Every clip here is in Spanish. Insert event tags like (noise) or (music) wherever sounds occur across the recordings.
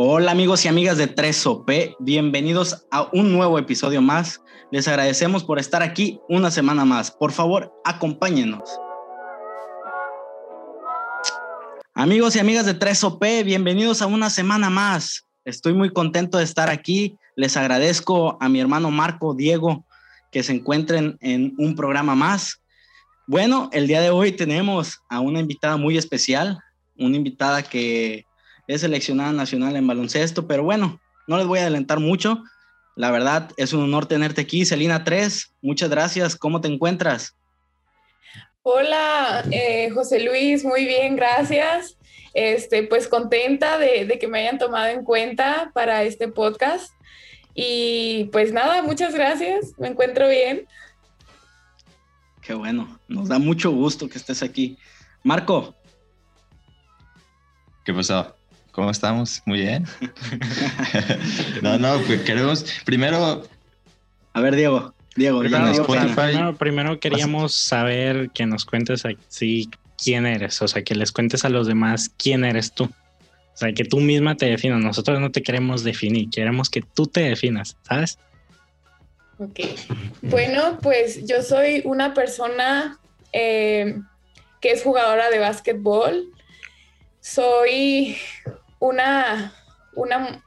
Hola amigos y amigas de 3OP, bienvenidos a un nuevo episodio más. Les agradecemos por estar aquí una semana más. Por favor, acompáñenos. Amigos y amigas de 3OP, bienvenidos a una semana más. Estoy muy contento de estar aquí. Les agradezco a mi hermano Marco, Diego, que se encuentren en un programa más. Bueno, el día de hoy tenemos a una invitada muy especial, una invitada que es seleccionada nacional en baloncesto, pero bueno, no les voy a adelantar mucho. La verdad, es un honor tenerte aquí, Celina 3. Muchas gracias. ¿Cómo te encuentras? Hola, eh, José Luis, muy bien, gracias. Este, pues contenta de, de, que me hayan tomado en cuenta para este podcast. Y pues nada, muchas gracias, me encuentro bien. Qué bueno, nos da mucho gusto que estés aquí. Marco. ¿Qué pasó? ¿Cómo estamos? Muy bien. (laughs) no, no, pues queremos primero. A ver, Diego. Diego, primero, primero, queríamos saber que nos cuentes así quién eres, o sea, que les cuentes a los demás quién eres tú. O sea, que tú misma te definas. Nosotros no te queremos definir, queremos que tú te definas, ¿sabes? Ok. Bueno, pues yo soy una persona eh, que es jugadora de básquetbol. Soy una, una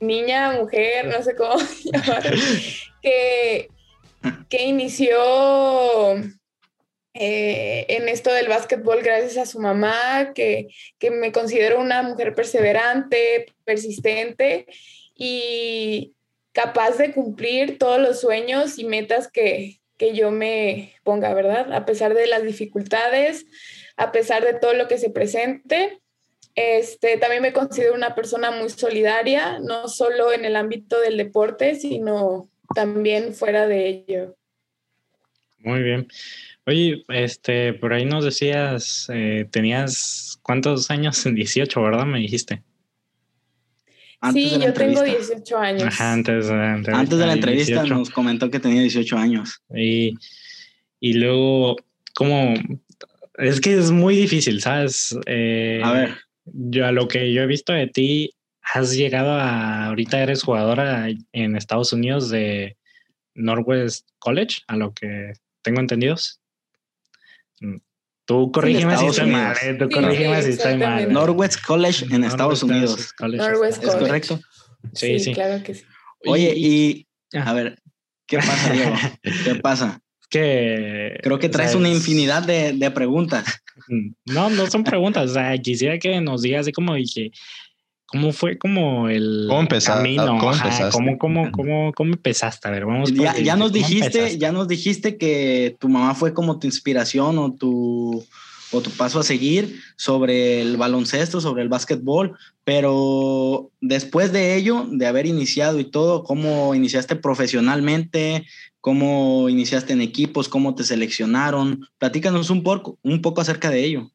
niña, mujer, no sé cómo (laughs) llamar, que, que inició eh, en esto del básquetbol gracias a su mamá, que, que, me considero una mujer perseverante, persistente y capaz de cumplir todos los sueños y metas que, que yo me ponga, ¿verdad? A pesar de las dificultades, a pesar de todo lo que se presente. Este, también me considero una persona muy solidaria, no solo en el ámbito del deporte, sino también fuera de ello. Muy bien. Oye, este, por ahí nos decías, eh, tenías cuántos años? (laughs) 18, ¿verdad? Me dijiste. sí, yo tengo 18 años. Ajá, antes, antes, antes de la entrevista nos comentó que tenía 18 años. Y, y luego, ¿cómo? Es que es muy difícil, ¿sabes? Eh, a ver yo a lo que yo he visto de ti, has llegado a, ahorita eres jugadora en Estados Unidos de Northwest College, a lo que tengo entendido. Mm, tú corrígeme si estoy mal, eh, tú corrígeme si estoy mal. Northwest College en Estados Unidos. Northwest ¿Es correcto? Sí, sí, claro que sí. Oye, y a ver, ¿qué pasa, Diego? (laughs) ¿Qué pasa? Que creo que traes una infinidad de, de preguntas. (laughs) No, no son preguntas. O sea, quisiera que nos digas así como dije, ¿cómo fue como el ¿Cómo camino? ¿Cómo, empezaste? ¿cómo, cómo, cómo, cómo, empezaste? A ver, vamos. Ya, ya nos dijiste, ya nos dijiste que tu mamá fue como tu inspiración o tu o tu paso a seguir sobre el baloncesto, sobre el básquetbol, pero después de ello, de haber iniciado y todo, ¿cómo iniciaste profesionalmente? cómo iniciaste en equipos, cómo te seleccionaron. Platícanos un poco, un poco acerca de ello.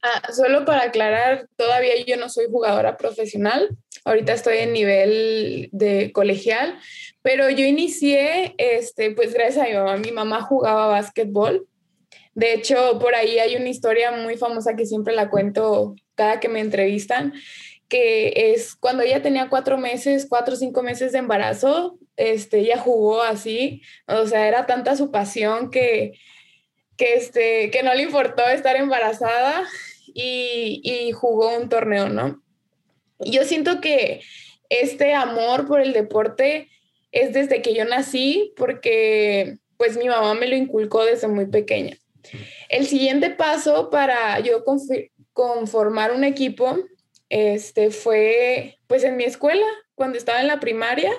Ah, solo para aclarar, todavía yo no soy jugadora profesional. Ahorita estoy en nivel de colegial, pero yo inicié, este, pues gracias a mi mamá. Mi mamá jugaba básquetbol. De hecho, por ahí hay una historia muy famosa que siempre la cuento cada que me entrevistan, que es cuando ella tenía cuatro meses, cuatro o cinco meses de embarazo, este, ella jugó así, o sea, era tanta su pasión que, que, este, que no le importó estar embarazada y, y jugó un torneo, ¿no? Yo siento que este amor por el deporte es desde que yo nací, porque pues mi mamá me lo inculcó desde muy pequeña. El siguiente paso para yo conformar un equipo este, fue pues en mi escuela, cuando estaba en la primaria.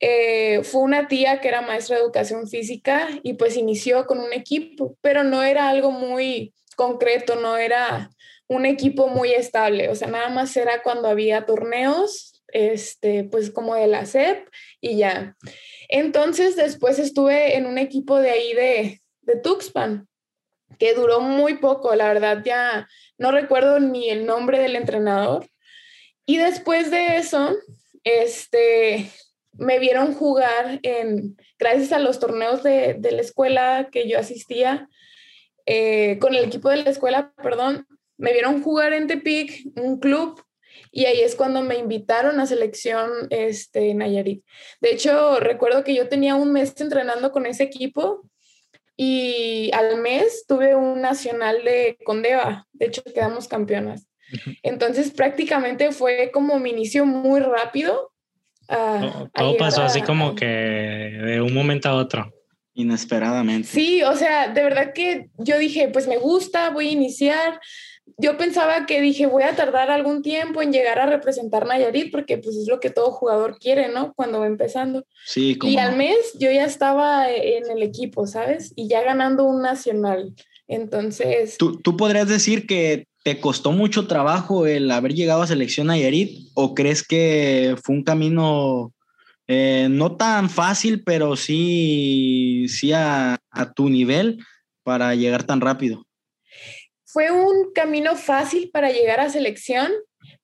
Eh, fue una tía que era maestra de educación física y pues inició con un equipo, pero no era algo muy concreto, no era un equipo muy estable, o sea, nada más era cuando había torneos, este, pues como de la SEP y ya. Entonces después estuve en un equipo de ahí de, de Tuxpan, que duró muy poco, la verdad ya no recuerdo ni el nombre del entrenador. Y después de eso, este, me vieron jugar en, gracias a los torneos de, la escuela que yo asistía, eh, con el equipo de la escuela, perdón, me vieron jugar en Tepic, un club, y ahí es cuando me invitaron a selección este, Nayarit. De hecho, recuerdo que yo tenía un mes entrenando con ese equipo y al mes tuve un nacional de Condeva, de hecho quedamos campeonas. Entonces prácticamente fue como mi inicio muy rápido. todo pasó así como que de un momento a otro. Inesperadamente. Sí, o sea, de verdad que yo dije, pues me gusta, voy a iniciar yo pensaba que dije, voy a tardar algún tiempo en llegar a representar Nayarit, porque pues es lo que todo jugador quiere, ¿no? Cuando va empezando. Sí, Y al mes yo ya estaba en el equipo, ¿sabes? Y ya ganando un nacional. Entonces... ¿Tú, tú podrías decir que te costó mucho trabajo el haber llegado a selección Nayarit o crees que fue un camino eh, no tan fácil, pero sí, sí a, a tu nivel para llegar tan rápido? Fue un camino fácil para llegar a selección,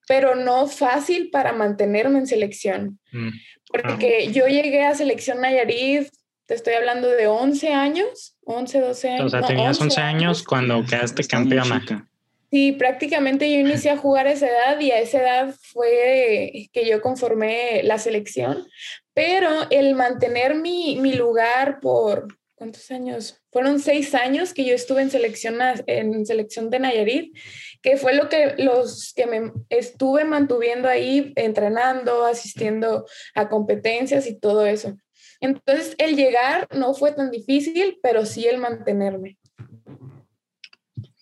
pero no fácil para mantenerme en selección. Mm. Porque ah. yo llegué a selección Nayarit, te estoy hablando de 11 años, 11, 12 años. O sea, tenías 11, años, cuando quedaste campeona. Sí, prácticamente yo inicié a jugar a esa edad y a esa edad fue que yo conformé la selección, pero el mantener mi, mi lugar por, ¿cuántos años? Fueron seis años que yo estuve en selección, en selección de Nayarit, que fue lo que los que me estuve mantuviendo ahí, entrenando, asistiendo a competencias y todo eso. Entonces, el llegar no fue tan difícil, pero sí el mantenerme.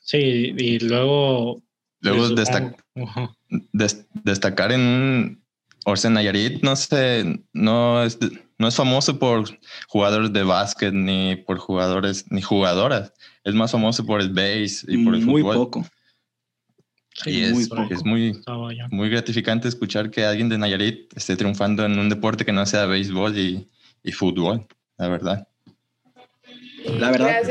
Sí, y luego... Luego destacar en Orsen Nayarit, no sé, no es no es famoso por jugadores de básquet ni por jugadores ni jugadoras. Es más famoso por el base y por el muy fútbol. Poco. y es, muy poco. es muy, muy gratificante escuchar que alguien de Nayarit esté triunfando en un deporte que no sea béisbol y, y fútbol, la verdad. La verdad,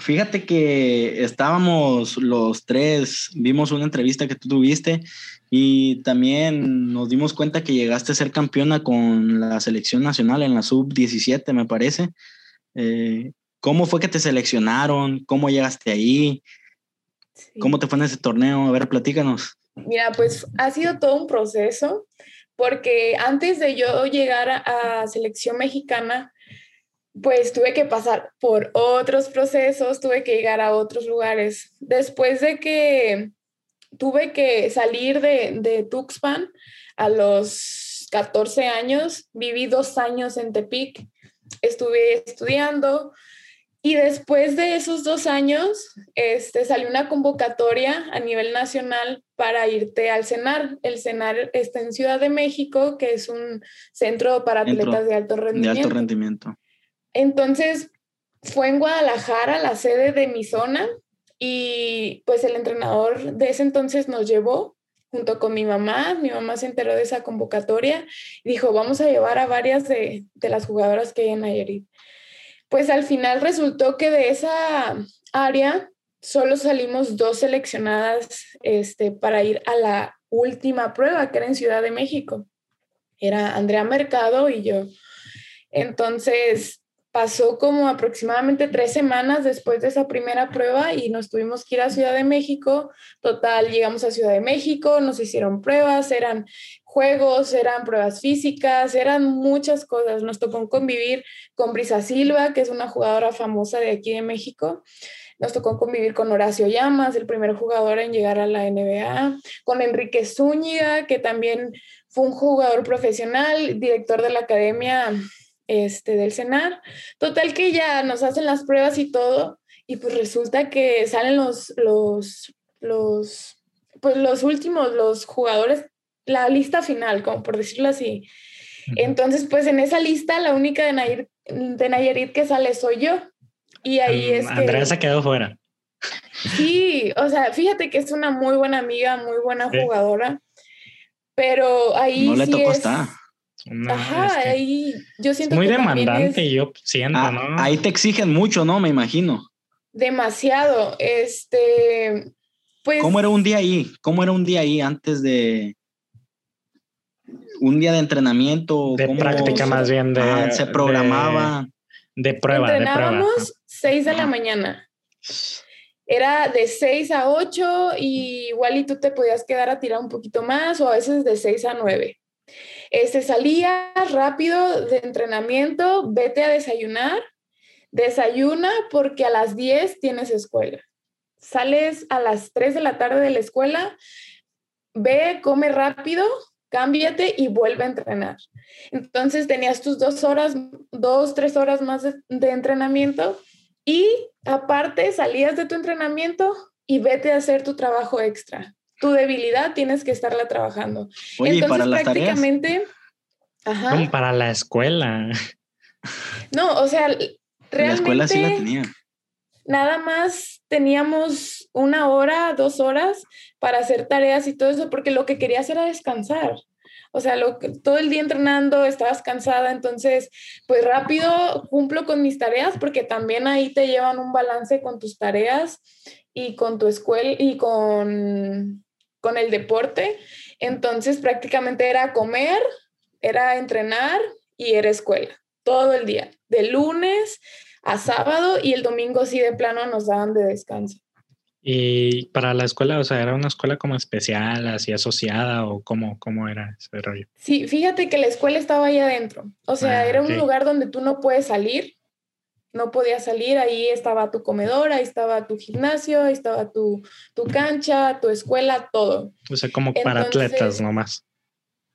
fíjate que estábamos los tres, vimos una entrevista que tú tuviste y también nos dimos cuenta que llegaste a ser campeona con la selección nacional en la sub-17, me parece. Eh, ¿Cómo fue que te seleccionaron? ¿Cómo llegaste ahí? ¿Cómo te fue en ese torneo? A ver, platícanos. Mira, pues ha sido todo un proceso, porque antes de yo llegar a, a selección mexicana, pues tuve que pasar por otros procesos, tuve que llegar a otros lugares. Después de que tuve que salir de, de Tuxpan a los 14 años, viví dos años en Tepic, estuve estudiando y después de esos dos años este, salió una convocatoria a nivel nacional para irte al CENAR. El CENAR está en Ciudad de México, que es un centro para atletas de alto rendimiento. De alto rendimiento. Entonces, fue en Guadalajara, la sede de mi zona, y pues el entrenador de ese entonces nos llevó junto con mi mamá. Mi mamá se enteró de esa convocatoria y dijo, vamos a llevar a varias de, las jugadoras que hay en Nayarit. Pues al final resultó que de esa área solo salimos dos seleccionadas este, para ir a la última prueba, que era en Ciudad de México. Era Andrea Mercado y yo. Entonces, pasó como aproximadamente tres semanas después de esa primera prueba y nos tuvimos que ir a Ciudad de México. Total, llegamos a Ciudad de México, nos hicieron pruebas, eran juegos, eran pruebas físicas, eran muchas cosas. Nos tocó convivir con Brisa Silva, que es una jugadora famosa de aquí de México. Nos tocó convivir con Horacio Llamas, el primer jugador en llegar a la NBA, con Enrique Zúñiga, que también fue un jugador profesional, director de la academia este, del cenar. Total que ya nos hacen las pruebas y todo, y pues resulta que salen los, los, los, pues los últimos, los jugadores, la lista final, como por decirlo así. Entonces, pues en esa lista, la única de, Nayarit, de Nayarit que sale soy yo. Y ahí es que... Andrea se quedó fuera. Sí, o sea, fíjate que es una muy buena amiga, muy buena jugadora, pero ahí... No le tocó estar Ajá, ahí yo siento muy demandante, yo siento, ah, ¿no? Ahí te exigen mucho, ¿no? Me imagino. Demasiado. Este, pues. ¿Cómo era un día ahí? ¿Cómo era un día ahí antes de un día de entrenamiento? De práctica más bien de. Ah, se programaba. De, prueba. Entrenábamos de prueba. 6 de la mañana. era de 6 a 8 y igual y tú te podías quedar a tirar un poquito más o a veces de 6 a 9. Este, salías rápido de entrenamiento, vete a desayunar, desayuna porque a las 10 tienes escuela. Sales a las 3 de la tarde de la escuela, ve, come rápido, cámbiate y vuelve a entrenar. Entonces tenías tus dos horas, dos, tres horas más de entrenamiento y aparte salías de tu entrenamiento y vete a hacer tu trabajo extra. Tu debilidad tienes que estarla trabajando. Oye, Entonces, para las tareas. prácticamente, ajá. Como para la escuela. No, o sea, En la escuela sí la realmente tenía. nada más teníamos una hora, dos horas para hacer tareas y todo eso, porque lo que querías era descansar. O sea, lo todo el día entrenando, estabas cansada, entonces, pues rápido cumplo con mis tareas, porque también ahí te llevan un balance con tus tareas y con tu escuela y con, con el deporte. Entonces, prácticamente era comer, era entrenar y era escuela, todo el día, de lunes a sábado y el domingo sí de plano nos daban de descanso. Y para la escuela, o sea, era una escuela como especial, así asociada o cómo, cómo era ese rollo. Sí, fíjate que la escuela estaba ahí adentro. O sea, Ah, era un lugar donde tú no puedes salir. No podías salir, ahí estaba tu comedor, ahí estaba tu gimnasio, ahí estaba tu, tu cancha, tu escuela, todo. O sea, como para atletas nomás.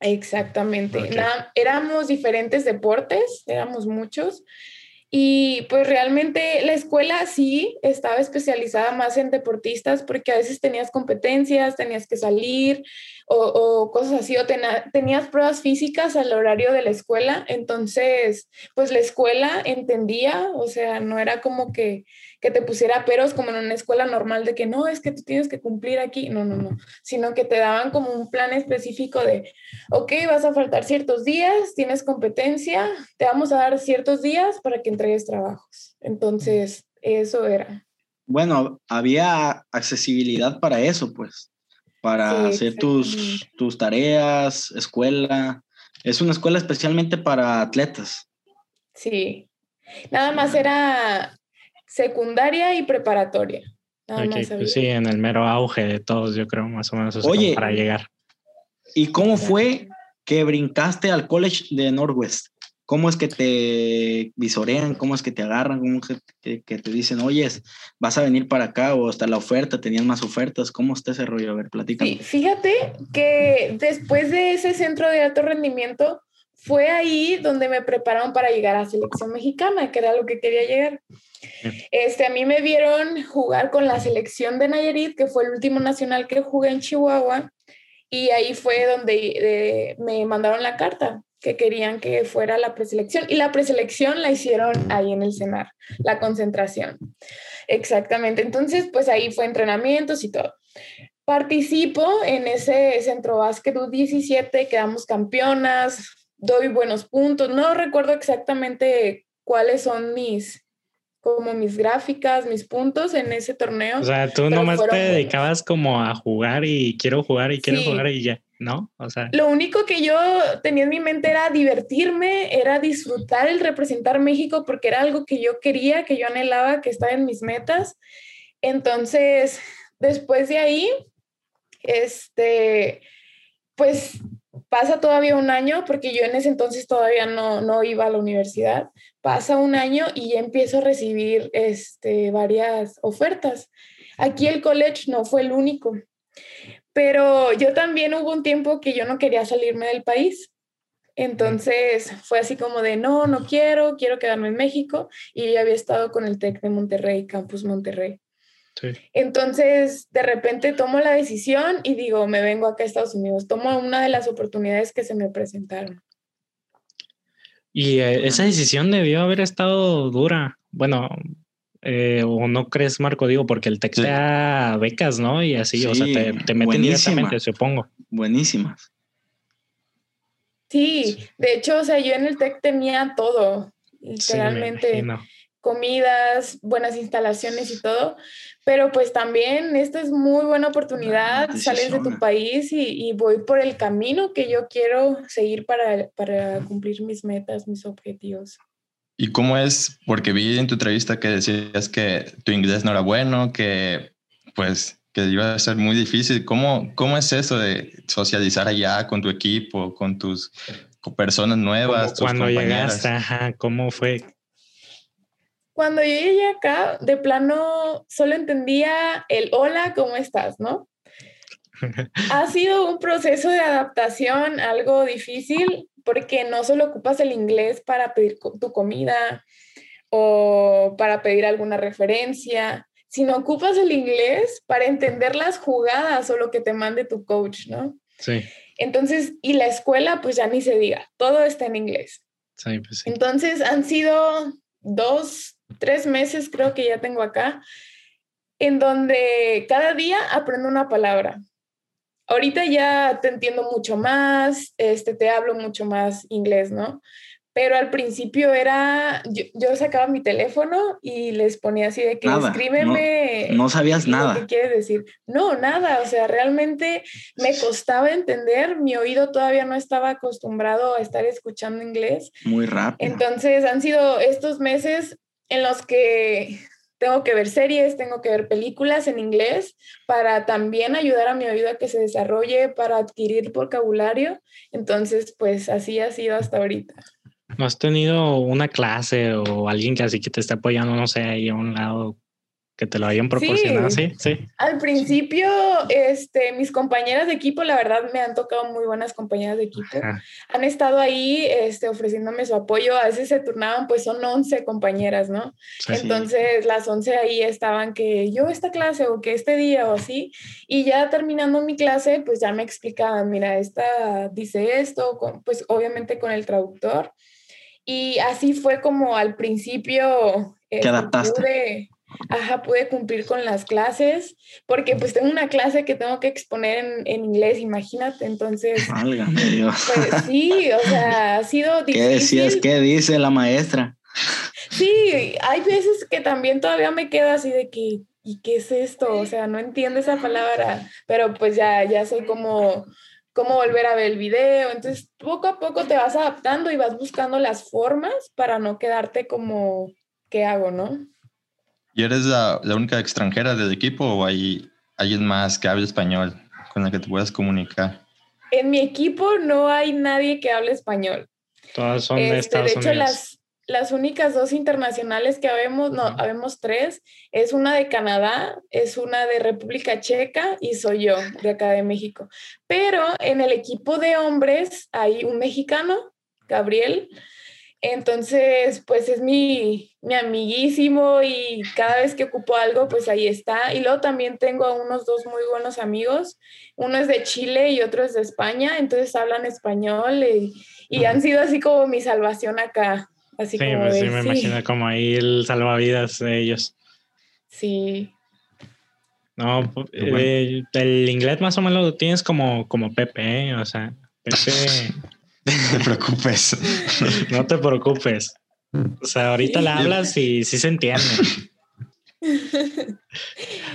Exactamente. Ok. Na- éramos diferentes deportes, éramos muchos. Y pues realmente la escuela sí estaba especializada más en deportistas porque a veces tenías competencias, tenías que salir o, cosas así, o tena- tenías pruebas físicas al horario de la escuela. Entonces, pues la escuela entendía, o sea, no era como que, que te pusiera peros como en una escuela normal de que no, es que tú tienes que cumplir aquí. No, no, no, sino que te daban como un plan específico de ok, vas a faltar ciertos días, tienes competencia, te vamos a dar ciertos días para que entregues trabajos. Entonces, eso era. Bueno, había accesibilidad para eso, pues, para Sí, hacer tus, tus tareas, escuela. Es una escuela especialmente para atletas. Sí. Nada más era secundaria y preparatoria. Nada Ok, más había. pues sí, en el mero auge de todos, yo creo, más o menos, Oye. para llegar. ¿Y cómo fue que brincaste al college de Northwest? ¿Cómo es que te visorean? ¿Cómo es que te agarran? ¿Cómo que, que- que te dicen, oye, vas a venir para acá o hasta la oferta, tenían más ofertas? ¿Cómo está ese rollo? A ver, platícame. Sí, fíjate que después de ese centro de alto rendimiento, fue ahí donde me prepararon para llegar a selección mexicana, que era lo que quería llegar. Este, a mí me vieron jugar con la selección de Nayarit, que fue el último nacional que jugué en Chihuahua, y ahí fue donde eh, me mandaron la carta que querían que fuera la preselección. Y la preselección la hicieron ahí en el CENAR, la concentración. Exactamente. Entonces, pues ahí fue entrenamientos y todo. Participo en ese centro básquet U17, quedamos campeonas, doy buenos puntos. No recuerdo exactamente cuáles son mis, como mis gráficas, mis puntos en ese torneo. O sea, tú nomás te buenos. dedicabas como a jugar y quiero jugar y quiero Sí. jugar y ya, ¿no? O sea, Lo único que yo tenía en mi mente era divertirme, era disfrutar el representar México porque era algo que yo quería, que yo anhelaba, que estaba en mis metas. Entonces, después de ahí, este, pues pasa todavía un año, porque yo en ese entonces todavía no, no iba a la universidad. Pasa un año y ya empiezo a recibir este, varias ofertas. Aquí el college no fue el único, pero yo también hubo un tiempo que yo no quería salirme del país. Entonces fue así como de, no, no quiero, quiero quedarme en México. Y yo había estado con el TEC de Monterrey, Campus Monterrey. Sí. Entonces, de repente tomo la decisión y digo, me vengo acá a Estados Unidos. Tomo una de las oportunidades que se me presentaron. Y eh, esa decisión debió haber estado dura. Bueno, eh, o no crees, Marco, digo, porque el TEC Sí. te da becas, ¿no? Y así, o sea, Sí, te, te meten directamente, supongo. Buenísimas. Sí, de hecho, o sea, yo en el TEC tenía todo, Sí, me literalmente. imagino. Comidas, buenas instalaciones y todo, pero pues también esta es muy buena oportunidad, sales de tu país y, y voy por el camino que yo quiero seguir para, para cumplir mis metas, mis objetivos. ¿Y cómo es? Porque vi en tu entrevista que decías que tu inglés no era bueno, que pues que iba a ser muy difícil. ¿Cómo, cómo es eso de socializar allá con tu equipo, con tus personas nuevas? Tus cuando llegaste, ajá, ¿cómo fue? Cuando yo llegué acá, de plano solo entendía el hola, ¿cómo estás? ¿No? (laughs) ha sido un proceso de adaptación algo difícil porque no solo ocupas el inglés para pedir tu comida o para pedir alguna referencia, sino ocupas el inglés para entender las jugadas o lo que te mande tu coach, ¿no? Sí. Entonces, y la escuela, pues ya ni se diga, todo está en inglés. Sí, pues sí. Entonces, han sido dos, tres meses, creo que ya tengo acá, en donde cada día aprendo una palabra. Ahorita ya te entiendo mucho más, este, te hablo mucho más inglés, ¿no? Pero al principio era, yo, sacaba mi teléfono y les ponía así de que escríbeme. No, sabías nada. ¿Qué quieres decir? No, nada. O sea, realmente me costaba entender. Mi oído todavía no estaba acostumbrado a estar escuchando inglés. Muy rápido. Entonces han sido estos meses en los que tengo que ver series, tengo que ver películas en inglés para también ayudar a mi oído a que se desarrolle, para adquirir vocabulario. Entonces, pues así ha sido hasta ahorita. ¿No has tenido una clase o alguien que así que te esté apoyando, no sé, ahí a un lado que te lo hayan proporcionado, sí. sí, Al principio, este, mis compañeras de equipo, la verdad, me han tocado muy buenas compañeras de equipo. Han estado ahí, este, ofreciéndome su apoyo. A veces se turnaban, pues son 11 compañeras, ¿no? Entonces, las 11 ahí estaban que yo esta clase o que este día o así. Y ya terminando mi clase, pues ya me explicaban, mira, esta dice esto, pues obviamente con el traductor. Y así fue como al principio. ¿Qué este, adaptaste? Ajá, pude cumplir con las clases, porque pues tengo una clase que tengo que exponer en, inglés, imagínate, entonces... Válgame Dios. Pues sí, o sea, ha sido difícil. (laughs) ¿Qué decías? ¿Qué dice la maestra? Sí, hay veces que también todavía me quedo así de que, ¿y qué es esto? O sea, no entiendo esa palabra, pero pues ya, ya sé cómo, cómo volver a ver el video, entonces poco a poco te vas adaptando y vas buscando las formas para no quedarte como, ¿qué hago, no? ¿Y eres la, única extranjera del equipo o hay alguien más que hable español con la que te puedas comunicar? En mi equipo no hay nadie que hable español. Todas son de este, Estados De hecho, las, las únicas dos internacionales que habemos, no, habemos tres, es una de Canadá, es una de República Checa y soy yo, de acá de México. Pero en el equipo de hombres hay un mexicano, Gabriel, entonces, pues es mi, mi amiguísimo y cada vez que ocupo algo, pues ahí está. Y luego también tengo a unos dos muy buenos amigos. Uno es de Chile y otro es de España, entonces hablan español y, han sido así como mi salvación acá. Así sí, como pues sí, me imagino como ahí el salvavidas de ellos. Sí. No, eh, el inglés más o menos lo tienes como, como Pepe, ¿eh? o sea, Pepe (laughs) No te preocupes. (laughs) No te preocupes. O sea, ahorita la hablas y sí se entiende.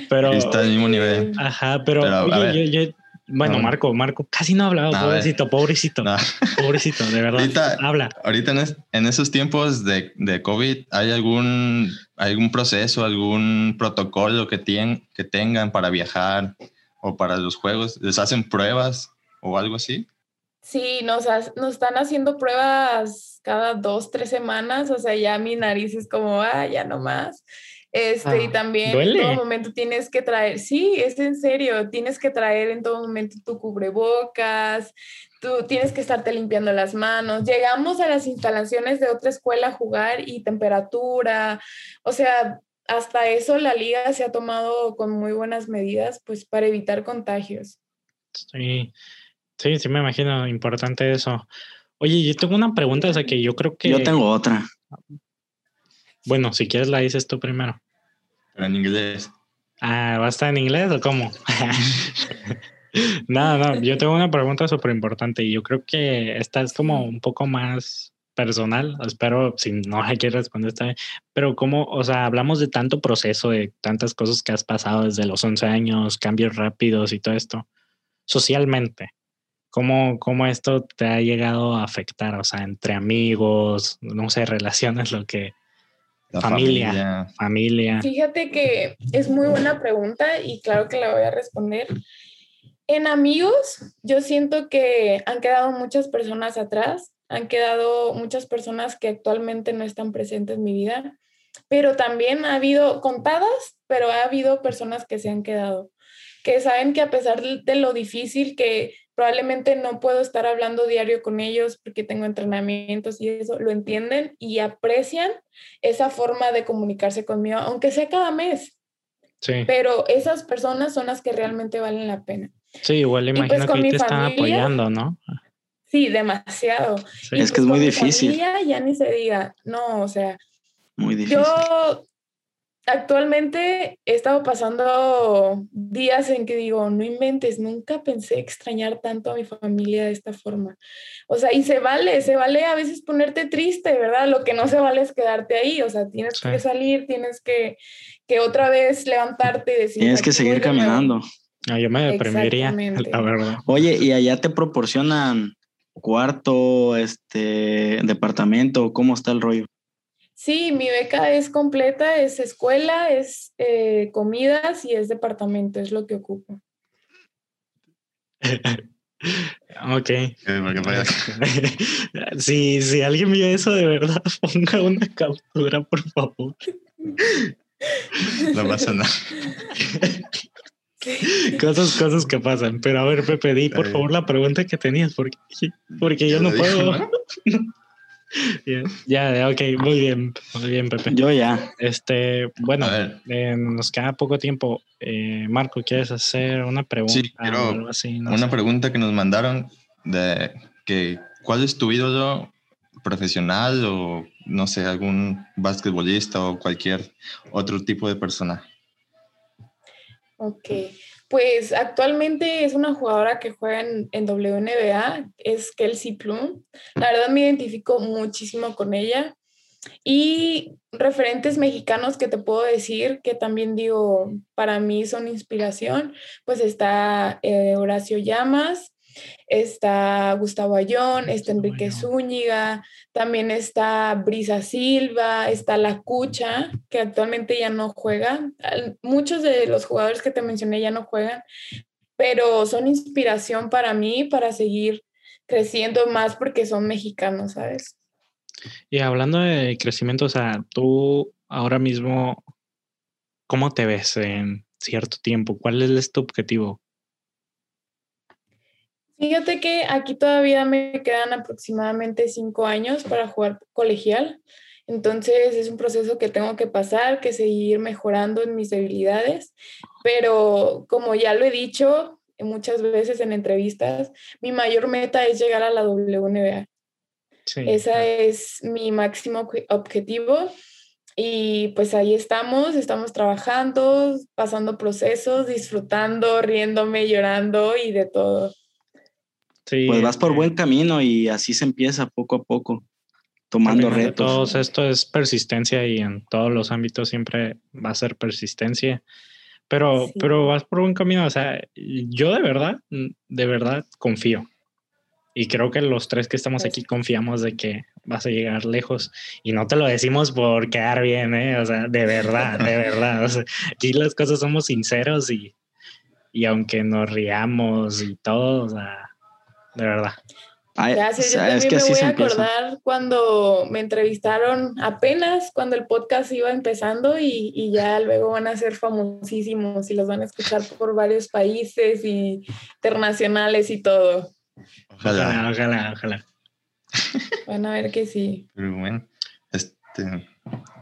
Pero. Está al mismo nivel. Ajá, pero, oye, bueno, Marco, Marco casi no ha hablado, pobrecito, pobrecito, pobrecito, de verdad. Ahorita, habla. Ahorita en, esos tiempos de, de, COVID, ¿hay algún, algún proceso, algún protocolo que, tienen, que tengan para viajar o para los juegos? ¿Les hacen pruebas o algo así? Sí, nos, nos están haciendo pruebas cada dos, tres semanas, o sea, ya mi nariz es como, ah, ya no más. Este, y ah, también en todo momento tienes que traer, sí, es en serio, tienes que traer en todo momento tu cubrebocas, tú tienes que estarte limpiando las manos. Llegamos a las instalaciones de otra escuela a jugar y temperatura, o sea, hasta eso la liga se ha tomado con muy buenas medidas, pues para evitar contagios. Sí, Sí, sí me imagino, importante eso. Oye, yo tengo una pregunta, o sea que yo creo que... Yo tengo otra. Bueno, si quieres la dices tú primero. en inglés. Ah, ¿va a estar en inglés o cómo? (laughs) no, no, yo tengo una pregunta súper importante y yo creo que esta es como un poco más personal, espero si no hay que responder esta vez, pero como, o sea, hablamos de tanto proceso, de tantas cosas que has pasado desde los 11 años, cambios rápidos y todo esto, socialmente, ¿Cómo, ¿Cómo esto te ha llegado a afectar? O sea, entre amigos, no sé, relaciones, lo que... La familia, familia. Fíjate que es muy buena pregunta y claro que la voy a responder. En amigos, yo siento que han quedado muchas personas atrás, han quedado muchas personas que actualmente no están presentes en mi vida, pero también ha habido contadas, pero ha habido personas que se han quedado, que saben que a pesar de lo difícil que probablemente no puedo estar hablando diario con ellos porque tengo entrenamientos y eso, lo entienden y aprecian esa forma de comunicarse conmigo, aunque sea cada mes. Sí. Pero esas personas son las que realmente valen la pena. Sí, igual pues, imagino que te están apoyando, ¿no? Sí, demasiado. es que es pues, muy difícil. ya ni se diga, no, o sea. Muy difícil. Yo actualmente he estado pasando días en que digo, no inventes, nunca pensé extrañar tanto a mi familia de esta forma. O sea, y se vale, se vale a veces ponerte triste, ¿verdad? Lo que no se vale es quedarte ahí, o sea, tienes que salir, tienes que, que otra vez levantarte y decir... Tienes que seguir caminando. Ah, yo me deprimiría, (laughs) la verdad. Oye, ¿y allá te proporcionan cuarto, este, departamento? ¿Cómo está el rollo? Sí, mi beca es completa, es escuela, es eh, comidas y es departamento, es lo que ocupo. (laughs) ok. si, (laughs) si alguien vio eso de verdad, (laughs) ponga una captura, por favor. No pasa nada. Cosas, cosas que pasan. Pero a ver, Pepe, di por favor la pregunta que tenías, porque, porque yo no puedo. Ya, ok, muy bien, muy bien, Pepe. Yo ya. Este, bueno, eh, nos queda poco tiempo. Eh, Marco, ¿quieres hacer una pregunta? Sí, quiero una pregunta que nos mandaron de que ¿cuál es tu ídolo profesional o no sé, algún basquetbolista o cualquier otro tipo de persona? Ok, pues actualmente es una jugadora que juega en, WNBA, es Kelsey Plum. La verdad me identifico muchísimo con ella. Y referentes mexicanos que te puedo decir que también digo, para mí son inspiración, pues está eh, Horacio Llamas, está Gustavo Ayón, está Enrique Zúñiga, también está Brisa Silva, está La Cucha, que actualmente ya no juega. Muchos de los jugadores que te mencioné ya no juegan, pero son inspiración para mí para seguir creciendo más porque son mexicanos, ¿sabes? Y hablando de crecimiento, o sea, tú ahora mismo, ¿cómo te ves en cierto tiempo? ¿Cuál es tu objetivo? Fíjate que aquí todavía me quedan aproximadamente cinco años para jugar colegial. Entonces es un proceso que tengo que pasar, que seguir mejorando en mis debilidades. Pero como ya lo he dicho muchas veces en entrevistas, mi mayor meta es llegar a la WNBA. Sí, Ese es mi máximo objetivo. Y pues ahí estamos, estamos trabajando, pasando procesos, disfrutando, riéndome, llorando y de todo pues vas por buen camino y así se empieza poco a poco, tomando retos. esto es persistencia y en todos los ámbitos siempre va a ser persistencia. Pero, pero vas por buen camino. O sea, yo de verdad, de verdad confío. Y creo que los tres que estamos aquí confiamos de que vas a llegar lejos. Y no te lo decimos por quedar bien, ¿eh? O sea, de verdad, de verdad. O sea, aquí las cosas somos sinceros y, y aunque nos riamos y todo, o sea, de verdad. Gracias, yo también me voy a acordar cuando me entrevistaron apenas cuando el podcast iba empezando y, y, ya luego van a ser famosísimos y los van a escuchar por varios países y internacionales y todo. Ojalá, ojalá, ojalá. (laughs) Van a ver que sí. Pero bueno, este,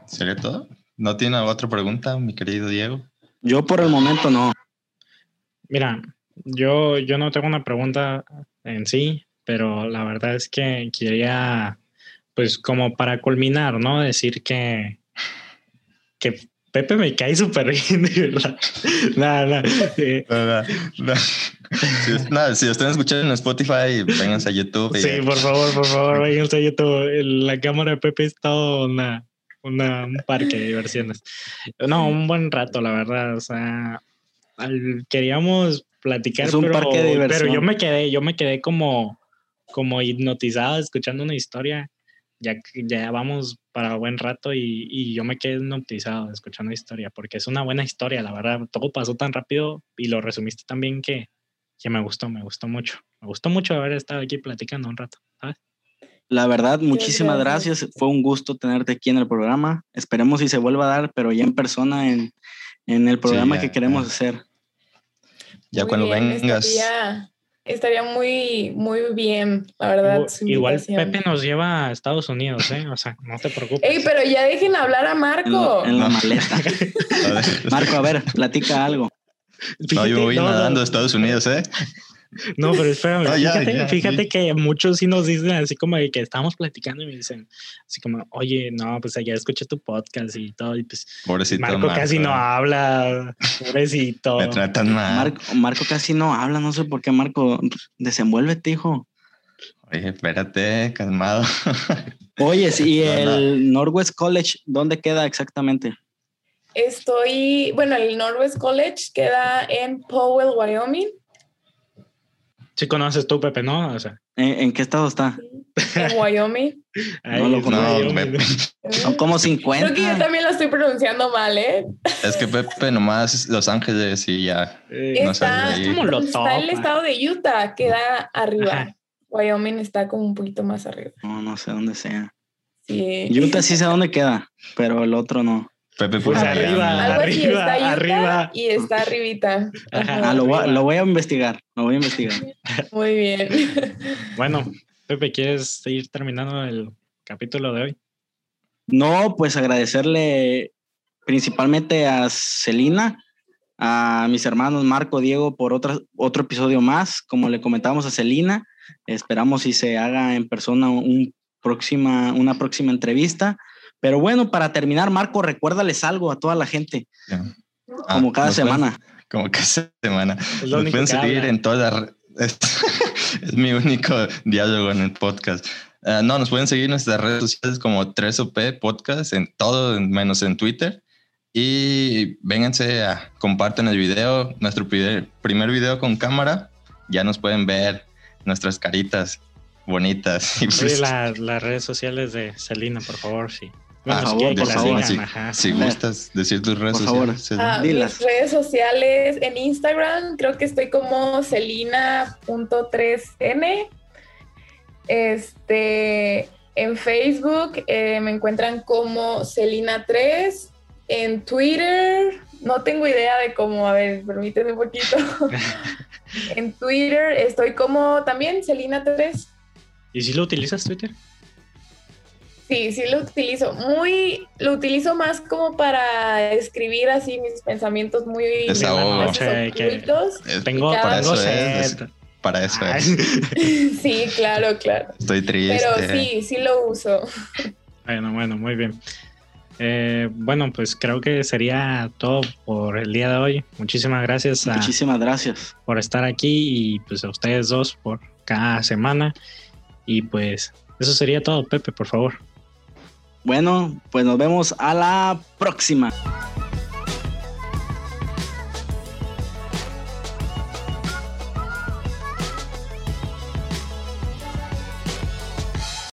¿sería todo? ¿No tiene otra pregunta, mi querido Diego? Yo por el momento no. Mira, yo, yo no tengo una pregunta en sí, pero la verdad es que quería, pues como para culminar, ¿no? Decir que, que Pepe me cae súper bien, (laughs) de verdad. nada, nada. nada, Si, están escuchando en Spotify, vénganse a YouTube. Sí, por favor, por favor, vénganse a YouTube. La cámara de Pepe es todo una, una, un parque de diversiones. No, un buen rato, la verdad. O sea, queríamos platicar. Es un pero, parque de diversión. Pero yo me quedé, yo me quedé como, como hipnotizado escuchando una historia. Ya, ya vamos para buen rato y, y yo me quedé hipnotizado escuchando la historia porque es una buena historia, la verdad. Todo pasó tan rápido y lo resumiste tan bien que, que me gustó, me gustó mucho. Me gustó mucho haber estado aquí platicando un rato, ¿sabes? La verdad, muchísimas gracias. gracias. Fue un gusto tenerte aquí en el programa. Esperemos si se vuelva a dar, pero ya en persona en, en el programa ya, que queremos ya. hacer. Ya Muy cuando bien, vengas, Estaría, estaría muy, muy bien, la verdad. Igual. Pepe nos lleva a Estados Unidos, ¿eh? O sea, no te preocupes. Ey, pero ya dejen hablar a En, Marco. en la maleta. (laughs) Marco, a ver, platica algo. no, yo voy no, no, nadando a Estados Unidos, ¿eh? No, pero espérame, fíjate, ya, fíjate sí. que muchos sí nos dicen así como de que estamos platicando y me dicen así como, oye, no, pues ya escuché tu podcast y todo, y pues Pobrecito Marco casi no habla, pobrecito. Me tratan mal. Marco, Marco casi no habla, no sé por qué. Marco, desenvuélvete, hijo. Oye, espérate, calmado. (laughs) Oye, sí, ¿y No, no. el Northwest College dónde queda exactamente? Estoy, bueno, el Northwest College queda en Powell, Wyoming, Sí conoces tú, Pepe, ¿no? O sea, ¿En, en qué estado está? en Wyoming. (laughs) ahí lo conozco. Wyoming. No, Pepe. Son como Creo que yo 50. también lo estoy pronunciando mal, ¿eh? Es que Pepe nomás Los Ángeles y ya. Eh, No está, sé, es como lo está el estado de Utah, queda arriba. Ajá. Wyoming está como un poquito más arriba. No, no sé dónde sea. Sí. Utah sí sé dónde queda, pero el otro no. Pepe Pues por arriba, así arriba, está Utah arriba. y está arribita. Ajá. Ah, lo, voy a, arriba. lo voy a investigar, lo voy a investigar. (laughs) Muy bien. (laughs) Bueno, Pepe, ¿quieres ir terminando el capítulo de hoy? No, pues agradecerle principalmente a Celina, a mis hermanos Marco, Diego, por otra, otro episodio más. Como le comentábamos a Celina, esperamos si se haga en persona un próxima, una próxima entrevista. Pero bueno, para terminar, Marco, recuérdales algo a toda la gente, Ah, como cada nos pueden- semana. como cada semana. Es lo Nos pueden seguir habla. en todas las... Es, (laughs) es mi único diálogo en el podcast. Ah, no, nos pueden seguir en nuestras redes sociales como 3OP Podcast, en todo, en- menos en Twitter. Y vénganse a comparten el video, nuestro primer, primer video con cámara. Ya nos pueden ver nuestras caritas bonitas. (laughs) Y pues, la- las redes sociales de Celina, por favor, sí. Ah, Bueno, si favor, por favor, ajá. si gustas decir tus redes Por favor. sociales. Celi. Ah, mis redes sociales en Instagram, creo que estoy como celina.3n. Este, en Facebook eh, me encuentran como Celina3. En Twitter, no tengo idea de cómo, a ver, permíteme un poquito. (laughs) en Twitter estoy como también Celina3. ¿Y si lo utilizas Twitter? Sí, sí lo utilizo. Muy, lo utilizo más como para escribir así mis pensamientos muy Desahogo. Che, que- Tengo, para eso es, para eso Ay. es. (laughs) Sí, claro, claro. Estoy triste. Pero sí, sí lo uso. Bueno, bueno, muy bien. Eh, bueno, pues creo que sería todo por el día de hoy. Muchísimas gracias a- Muchísimas gracias. por estar aquí y pues a ustedes dos por cada semana. Y pues eso sería todo, Pepe, por favor. Bueno, pues nos vemos a la próxima.